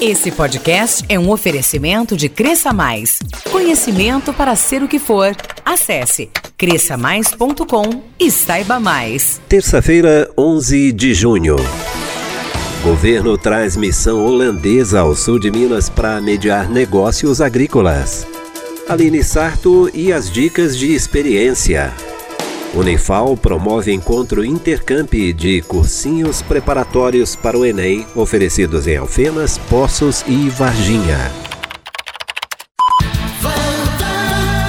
Esse podcast é um oferecimento de Cresça Mais. Conhecimento para ser o que for. Acesse cresçamais.com e saiba mais. Terça-feira, 11 de junho. Governo traz missão holandesa ao sul de Minas para mediar negócios agrícolas. Aline Sarto e as dicas de experiência. Unifal promove encontro intercamp de cursinhos preparatórios para o Enem, oferecidos em Alfenas, Poços e Varginha.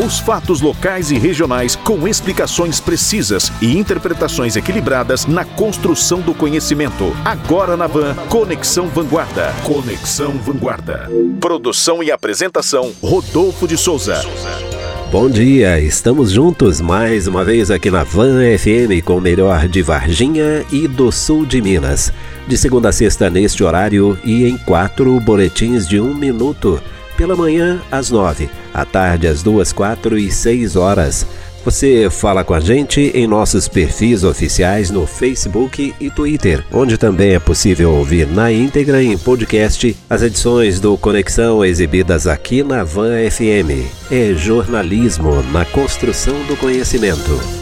Os fatos locais e regionais com explicações precisas e interpretações equilibradas na construção do conhecimento. Agora na Van, Conexão Vanguarda. Conexão Vanguarda. Produção e apresentação, Rodolfo de Souza. Bom dia, estamos juntos mais uma vez aqui na Van FM com o melhor de Varginha e do sul de Minas. De segunda a sexta neste horário e em quatro boletins de um minuto. Pela manhã às nove, à tarde às duas, quatro e seis horas. Você fala com a gente em nossos perfis oficiais no Facebook e Twitter, onde também é possível ouvir na íntegra em podcast as edições do Conexão exibidas aqui na Van FM. É jornalismo na construção do conhecimento.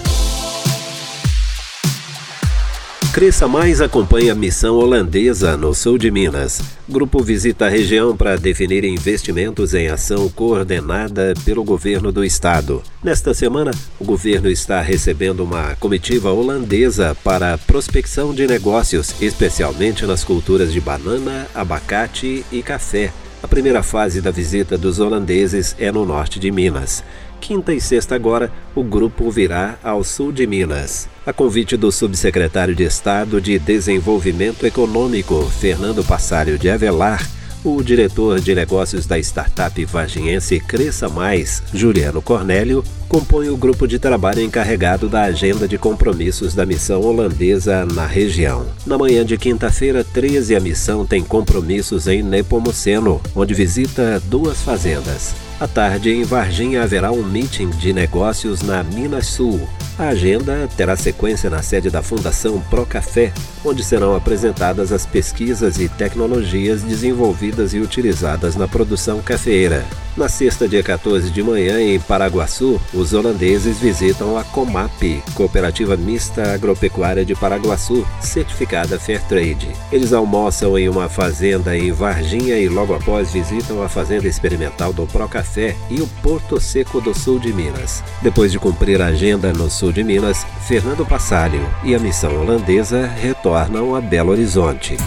Cresça Mais acompanha a missão holandesa no sul de Minas. Grupo visita a região para definir investimentos em ação coordenada pelo governo do estado. Nesta semana, o governo está recebendo uma comitiva holandesa para prospecção de negócios, especialmente nas culturas de banana, abacate e café. A primeira fase da visita dos holandeses é no norte de Minas. Quinta e sexta agora, o grupo virá ao sul de Minas. A convite do subsecretário de Estado de Desenvolvimento Econômico, Fernando Passário de Avelar, o diretor de negócios da startup varginhense Cresça Mais, Juliano Cornélio, compõe o grupo de trabalho encarregado da agenda de compromissos da missão holandesa na região. Na manhã de quinta-feira, 13, a missão tem compromissos em Nepomuceno, onde visita duas fazendas. À tarde, em Varginha, haverá um meeting de negócios na Minas Sul. A agenda terá sequência na sede da Fundação Procafé, onde serão apresentadas as pesquisas e tecnologias desenvolvidas e utilizadas na produção cafeeira. Na sexta, dia 14 de manhã, em Paraguaçu, os holandeses visitam a Comap, Cooperativa Mista Agropecuária de Paraguaçu, certificada Fairtrade. Eles almoçam em uma fazenda em Varginha e logo após visitam a Fazenda Experimental do Procafé e o Porto Seco do Sul de Minas. Depois de cumprir a agenda no sul de Minas, Fernando Passalho e a missão holandesa retornam a Belo Horizonte.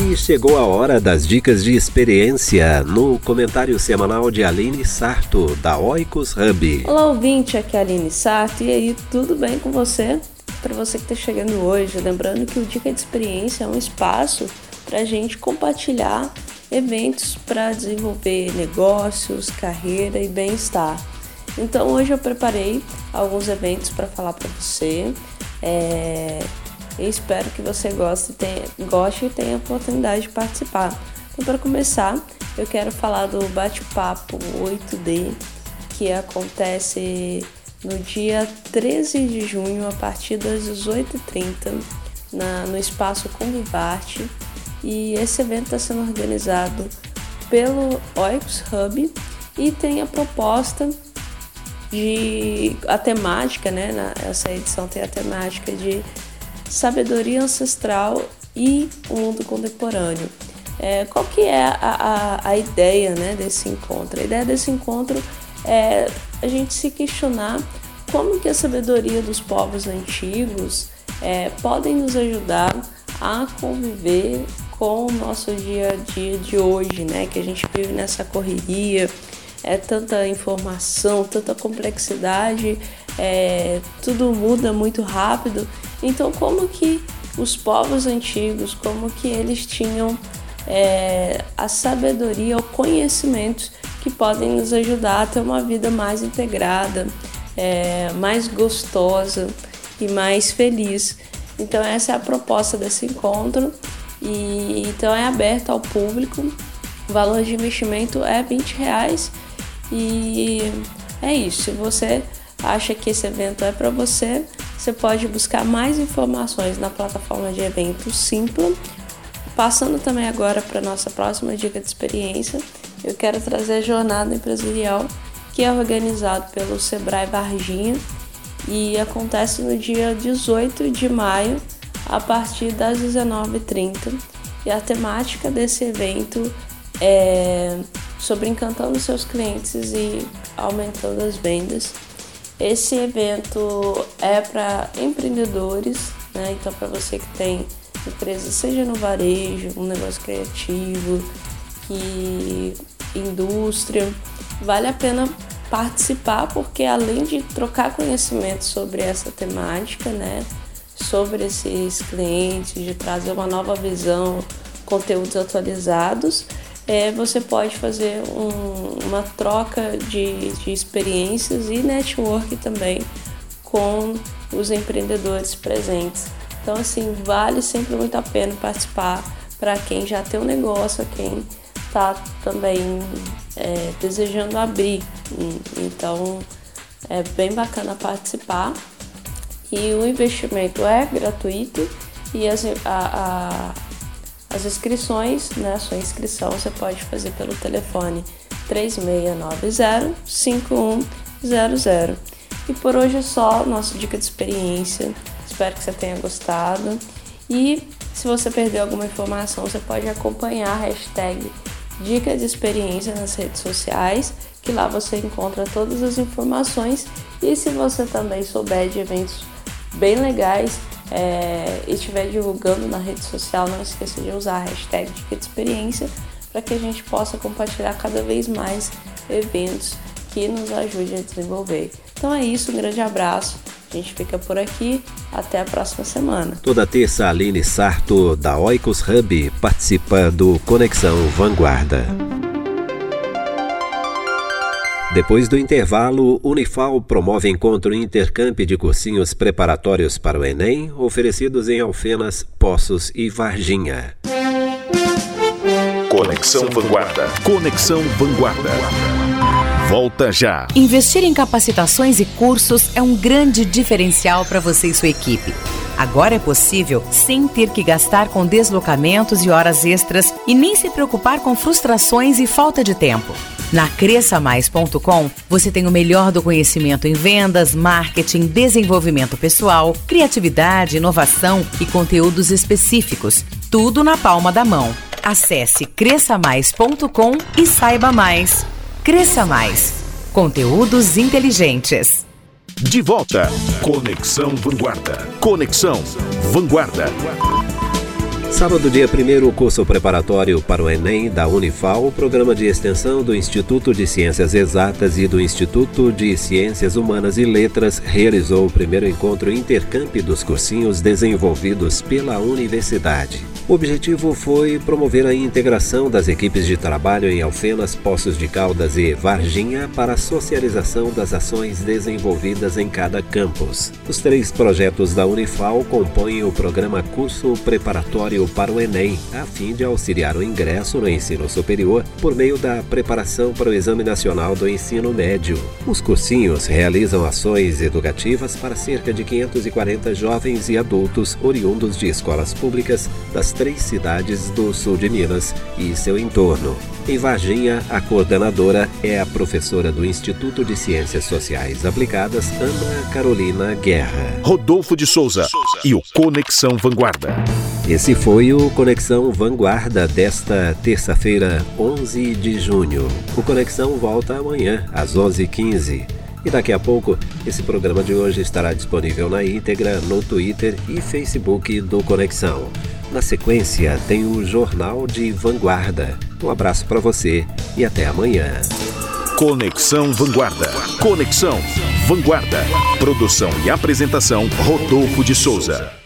E chegou a hora das dicas de experiência no comentário semanal de Aline Sarto, da Oikos Hub. Olá, ouvinte, aqui é a Aline Sarto. E aí, tudo bem com você? Para você que está chegando hoje, lembrando que o Dica de Experiência é um espaço para a gente compartilhar eventos para desenvolver negócios, carreira e bem-estar. Então, hoje eu preparei alguns eventos para falar para você. É e espero que você goste, tenha, goste e tenha a oportunidade de participar. Então, para começar, eu quero falar do bate-papo 8D, que acontece no dia 13 de junho, a partir das 18h30, na, no Espaço Convivarte. E esse evento está sendo organizado pelo Oix Hub e tem a proposta de a temática, né? Na, essa edição tem a temática de sabedoria ancestral e o mundo contemporâneo. É, qual que é a, a, a, ideia né, desse encontro? A ideia desse encontro é a gente se questionar como que a sabedoria dos povos antigos é, podem nos ajudar a conviver com o nosso dia a dia de hoje, né? Que a gente vive nessa correria, é tanta informação, tanta complexidade, é, tudo muda muito rápido então, como que os povos antigos, como que eles tinham é, a sabedoria, o conhecimento que podem nos ajudar a ter uma vida mais integrada, é, mais gostosa e mais feliz. Então essa é a proposta desse encontro e então é aberto ao público. O valor de investimento é 20 reais e é isso. Se você acha que esse evento é para você, você pode buscar mais informações na plataforma de eventos Simpla passando também agora para nossa próxima dica de experiência, eu quero trazer a jornada empresarial que é organizado pelo Sebrae Varginha e acontece no dia 18 de maio a partir das 19h30. E a temática desse evento é sobre encantando seus clientes e aumentando as vendas. Esse evento é para empreendedores, né? então para você que tem empresa, seja no varejo, um negócio criativo, que indústria, vale a pena participar porque além de trocar conhecimento sobre essa temática, né, sobre esses clientes, de trazer uma nova visão, conteúdos atualizados, é, você pode fazer um, uma troca de, de experiências e network também com os empreendedores presentes. Então, assim, vale sempre muito a pena participar para quem já tem um negócio, quem está também é, desejando abrir. Então, é bem bacana participar. E o investimento é gratuito e as, a, a as inscrições, né, a sua inscrição você pode fazer pelo telefone 3690-5100. E por hoje é só nossa dica de experiência. Espero que você tenha gostado. E se você perdeu alguma informação, você pode acompanhar a hashtag Dica de Experiência nas redes sociais, que lá você encontra todas as informações. E se você também souber de eventos bem legais, é, estiver divulgando na rede social, não esqueça de usar a hashtag de Experiência para que a gente possa compartilhar cada vez mais eventos que nos ajudem a desenvolver. Então é isso, um grande abraço. A gente fica por aqui. Até a próxima semana. Toda terça, Aline Sarto, da Oikos Hub, participa do Conexão Vanguarda. Depois do intervalo, Unifal promove encontro intercamp de cursinhos preparatórios para o Enem, oferecidos em Alfenas, Poços e Varginha. Conexão Vanguarda. Conexão Vanguarda. Volta já. Investir em capacitações e cursos é um grande diferencial para você e sua equipe. Agora é possível sem ter que gastar com deslocamentos e horas extras e nem se preocupar com frustrações e falta de tempo. Na cresçamais.com, você tem o melhor do conhecimento em vendas, marketing, desenvolvimento pessoal, criatividade, inovação e conteúdos específicos. Tudo na palma da mão. Acesse cresçamais.com e saiba mais. Cresça Mais. Conteúdos inteligentes. De volta. Conexão Vanguarda. Conexão Vanguarda. Sábado, dia 1 o curso preparatório para o Enem da Unifal, programa de extensão do Instituto de Ciências Exatas e do Instituto de Ciências Humanas e Letras, realizou o primeiro encontro intercamp dos cursinhos desenvolvidos pela universidade. O objetivo foi promover a integração das equipes de trabalho em Alfenas, Poços de Caldas e Varginha para a socialização das ações desenvolvidas em cada campus. Os três projetos da Unifal compõem o programa Curso Preparatório para o Enem, a fim de auxiliar o ingresso no ensino superior por meio da preparação para o Exame Nacional do Ensino Médio. Os cursinhos realizam ações educativas para cerca de 540 jovens e adultos oriundos de escolas públicas das três cidades do sul de Minas e seu entorno. Em Varginha, a coordenadora é a professora do Instituto de Ciências Sociais Aplicadas, Ana Carolina Guerra. Rodolfo de Souza e o Conexão Vanguarda. Esse foi o Conexão Vanguarda desta terça-feira, 11 de junho. O Conexão volta amanhã, às 11h15. E daqui a pouco, esse programa de hoje estará disponível na íntegra no Twitter e Facebook do Conexão. Na sequência, tem o Jornal de Vanguarda. Um abraço para você e até amanhã. Conexão Vanguarda. Conexão Vanguarda. Produção e apresentação Rodolfo de Souza.